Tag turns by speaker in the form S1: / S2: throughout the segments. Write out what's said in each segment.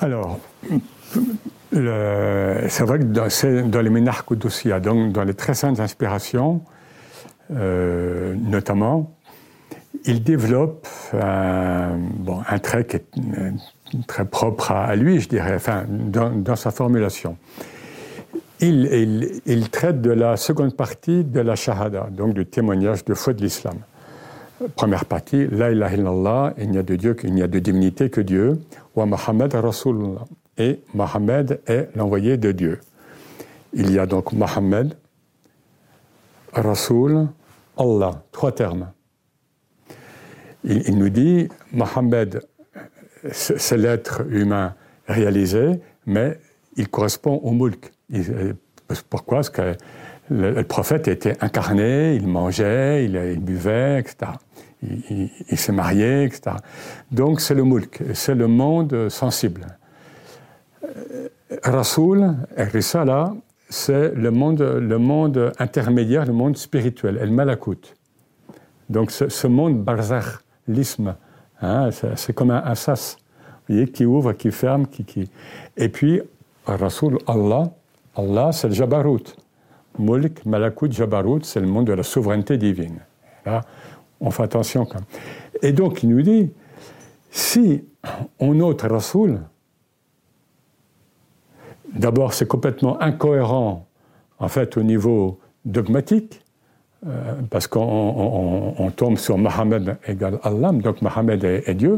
S1: Alors, c'est vrai que dans, les Ménarques donc dans les très saintes inspirations, euh, notamment, il développe un trait qui est euh, très propre à, lui, je dirais, enfin, dans, sa formulation. Il, il, traite de la seconde partie de la Shahada, donc du témoignage de foi de l'islam. Première partie, La ilaha illallah, il n'y a de Dieu, n'y a de divinité que Dieu, wa Muhammad Rasulullah. Et Mohammed est l'envoyé de Dieu. Il y a donc Mohammed, Rasul, Allah, trois termes. Il, nous dit, Mohammed, c'est l'être humain réalisé, mais il correspond au mulk. pourquoi? Parce que le, prophète était incarné, il mangeait, il, buvait, etc. Il, s'est marié, etc. Donc c'est le mulk, c'est le monde sensible. Rasoul, Risala, c'est le monde, le monde intermédiaire, le monde spirituel, El Malakut. Donc ce, monde barzakh, l'isme, hein, c'est comme un, sas, vous voyez, qui ouvre, qui ferme, qui, qui... Et puis, Rasoul, Allah, Allah, c'est le Jabarut. Mulk, Malakut, Jabarut, c'est le monde de la souveraineté divine. On fait attention quand même. Et donc, il nous dit, si on note Rasoul, D'abord, c'est complètement incohérent, en fait, au niveau dogmatique, euh, parce qu'on tombe sur Mohammed égale Allah, donc Mohammed est, Dieu,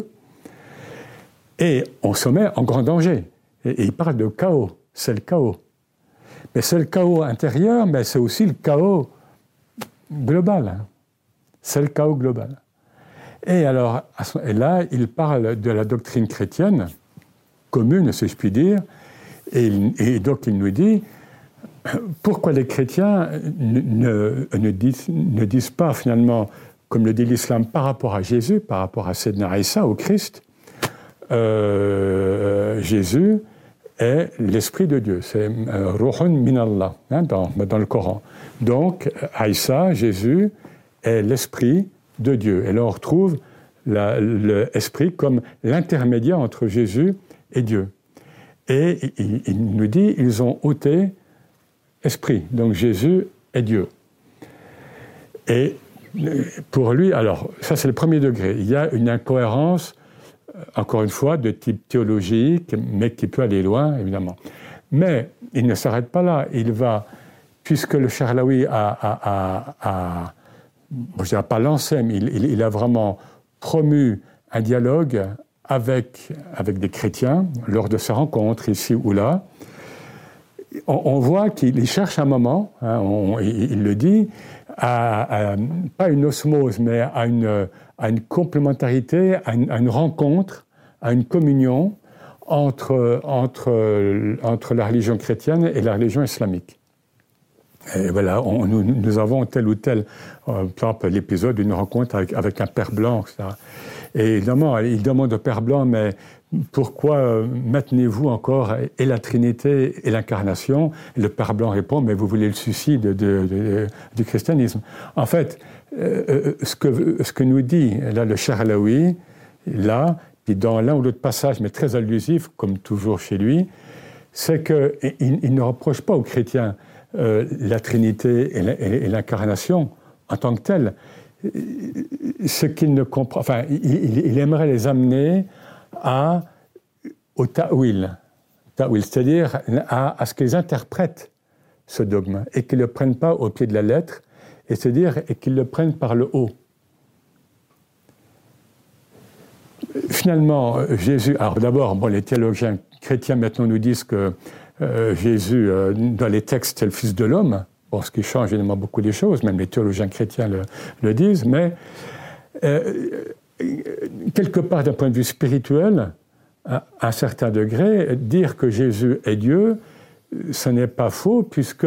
S1: et on se met en grand danger. Et, il parle de chaos, c'est le chaos. Mais c'est le chaos intérieur, mais c'est aussi le chaos global. C'est le chaos global. Et alors, et là, il parle de la doctrine chrétienne, commune, si je puis dire, et, donc il nous dit, pourquoi les chrétiens ne, ne, disent, ne, disent, pas finalement, comme le dit l'islam par rapport à Jésus, par rapport à Sedna Issa, au Christ, euh, Jésus est l'Esprit de Dieu, c'est euh, Ruhun Minallah hein, dans, dans, le Coran. Donc, Aïssa, Jésus, est l'Esprit de Dieu. Et là, on retrouve l'Esprit comme l'intermédiaire entre Jésus et Dieu. Et il, nous dit, ils ont ôté esprit. Donc Jésus est Dieu. Et pour lui, alors, ça c'est le premier degré. Il y a une incohérence, euh, encore une fois, de type théologique, mais qui peut aller loin, évidemment. Mais il ne s'arrête pas là. Il va, puisque le Charlaoui a, a, a, je dirais pas lancé, mais il, a vraiment promu un dialogue avec, avec des chrétiens lors de ces rencontres ici ou là, on, voit qu'il cherche un moment, hein, il, le dit, à, pas une osmose, mais à une, à une complémentarité, à une, rencontre, à une communion entre, entre, entre la religion chrétienne et la religion islamique. Et voilà, nous, avons tel ou tel, euh, par exemple l'épisode d'une rencontre avec, un père blanc, etc. Et évidemment, il demande au Père Blanc, mais pourquoi euh, maintenez-vous encore et la Trinité et l'incarnation? Le Père Blanc répond, mais vous voulez le suicide du christianisme. En fait, euh, euh, ce, que, nous dit là le Charlaoui, là, puis dans l'un ou l'autre passage, mais très allusif, comme toujours chez lui, c'est qu'il il ne reproche pas aux chrétiens la Trinité et l'incarnation en tant que telle ce qu'il ne comprend, enfin, il, aimerait les amener à, au ta'wil, c'est-à-dire à, ce qu'ils interprètent ce dogme et qu'ils ne le prennent pas au pied de la lettre, et c'est-à-dire et qu'ils le prennent par le haut. Finalement, Jésus, alors d'abord, bon, les théologiens chrétiens maintenant nous disent que euh, Jésus, euh, dans les textes, c'est le Fils de l'homme, Bon, ce qui change évidemment beaucoup des choses, même les théologiens chrétiens le, disent, mais euh, quelque part d'un point de vue spirituel, à un certain degré, dire que Jésus est Dieu, ce n'est pas faux, puisque,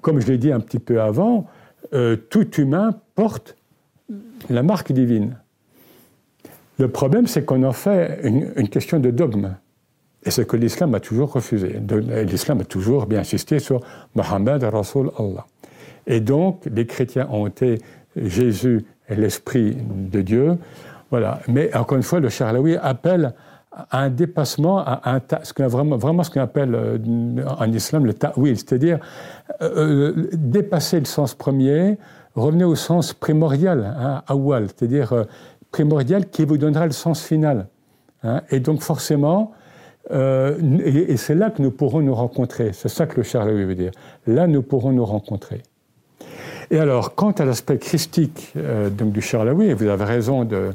S1: comme je l'ai dit un petit peu avant, tout humain porte la marque divine. Le problème, c'est qu'on en fait une question de dogme. Et ce que l'islam a toujours refusé. L'islam a toujours bien insisté sur Mohammed Rasul Allah. Et donc, les chrétiens ont été Jésus et l'Esprit de Dieu. Voilà. Mais encore une fois, le Charlaoui appelle à un dépassement, à un ce qu'on vraiment, vraiment ce qu'on appelle euh, en islam le ta'wil, c'est-à-dire euh, dépasser le sens premier, revenir au sens primordial, hein, awal, c'est-à-dire primordial qui vous donnera le sens final. Hein. Et donc forcément, et, c'est là que nous pourrons nous rencontrer. C'est ça que le Charles veut dire. Là, nous pourrons nous rencontrer. Et alors, quant à l'aspect christique donc du Charlaoui, et vous avez raison de,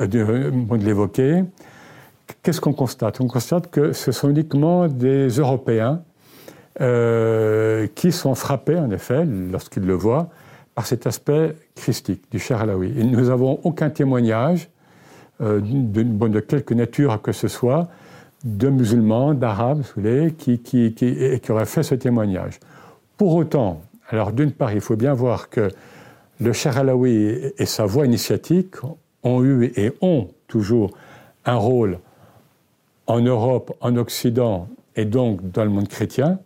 S1: de, de l'évoquer, qu'est-ce qu'on constate? On constate que ce sont uniquement des Européens euh, qui sont frappés, en effet, lorsqu'ils le voient, par cet aspect christique du cher Alaoui. Et nous n'avons aucun témoignage euh, de, quelque nature que ce soit de musulmans, d'arabes, qui, qui, qui, qui auraient fait ce témoignage. Pour autant, alors d'une part, il faut bien voir que le cher Alaoui et sa voix initiatique ont eu et ont toujours un rôle en Europe, en Occident et donc dans le monde chrétien,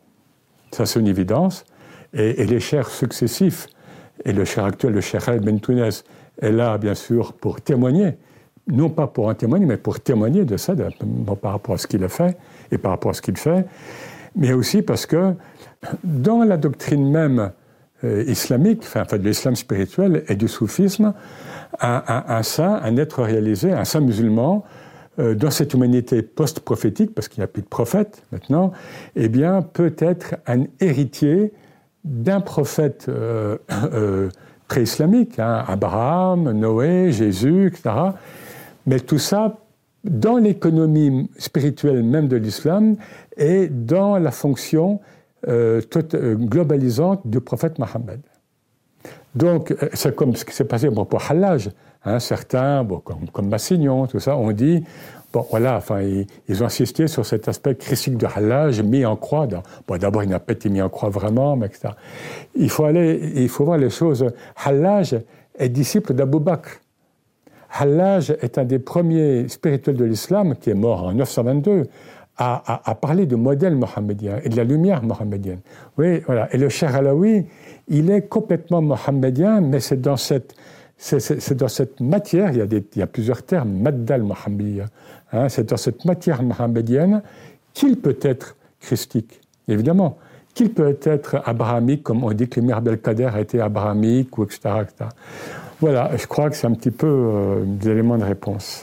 S1: ça c'est une évidence, et, les chers successifs, et le cher actuel, le cher El Bentounes, est là bien sûr pour témoigner, non pas pour en témoigner, mais pour témoigner de ça, par rapport à ce qu'il a fait et par rapport à ce qu'il fait, mais aussi parce que dans la doctrine même euh, islamique, enfin, de l'islam spirituel et du soufisme, un, saint, un être réalisé, un saint musulman, euh, dans cette humanité post-prophétique, parce qu'il n'y a plus de prophète maintenant, eh bien, peut être un héritier d'un prophète euh, pré-islamique, hein, Abraham, Noé, Jésus, etc. Mais tout ça dans l'économie spirituelle même de l'islam et dans la fonction globalisante du prophète Mohammed. Donc, c'est comme ce qui s'est passé pour Hallaj. Hein, certains, bon, comme, Massignon, tout ça, ont dit, bon, voilà, enfin, ils, ont insisté sur cet aspect christique de Hallaj mis en croix. bon, d'abord, il n'a pas été mis en croix vraiment, mais etc. Il faut aller, il faut voir les choses. Hallaj est disciple d'Abou Bakr. Hallaj est un des premiers spirituels de l'islam qui est mort en 922 à, parler de modèle mohammedien et de la lumière mohammedienne. Oui, voilà. Et le Cher Alaoui, il est complètement mohammedien, mais c'est dans cette c'est dans cette matière, il y a, des, il y a plusieurs termes, maddal mohammedia, hein, c'est dans cette matière mohammedienne qu'il peut être christique, évidemment, qu'il peut être abrahamique, comme on dit que l'émir Belkader a été abrahamique, ou etc., Voilà, je crois que c'est un petit peu euh, des éléments de réponse.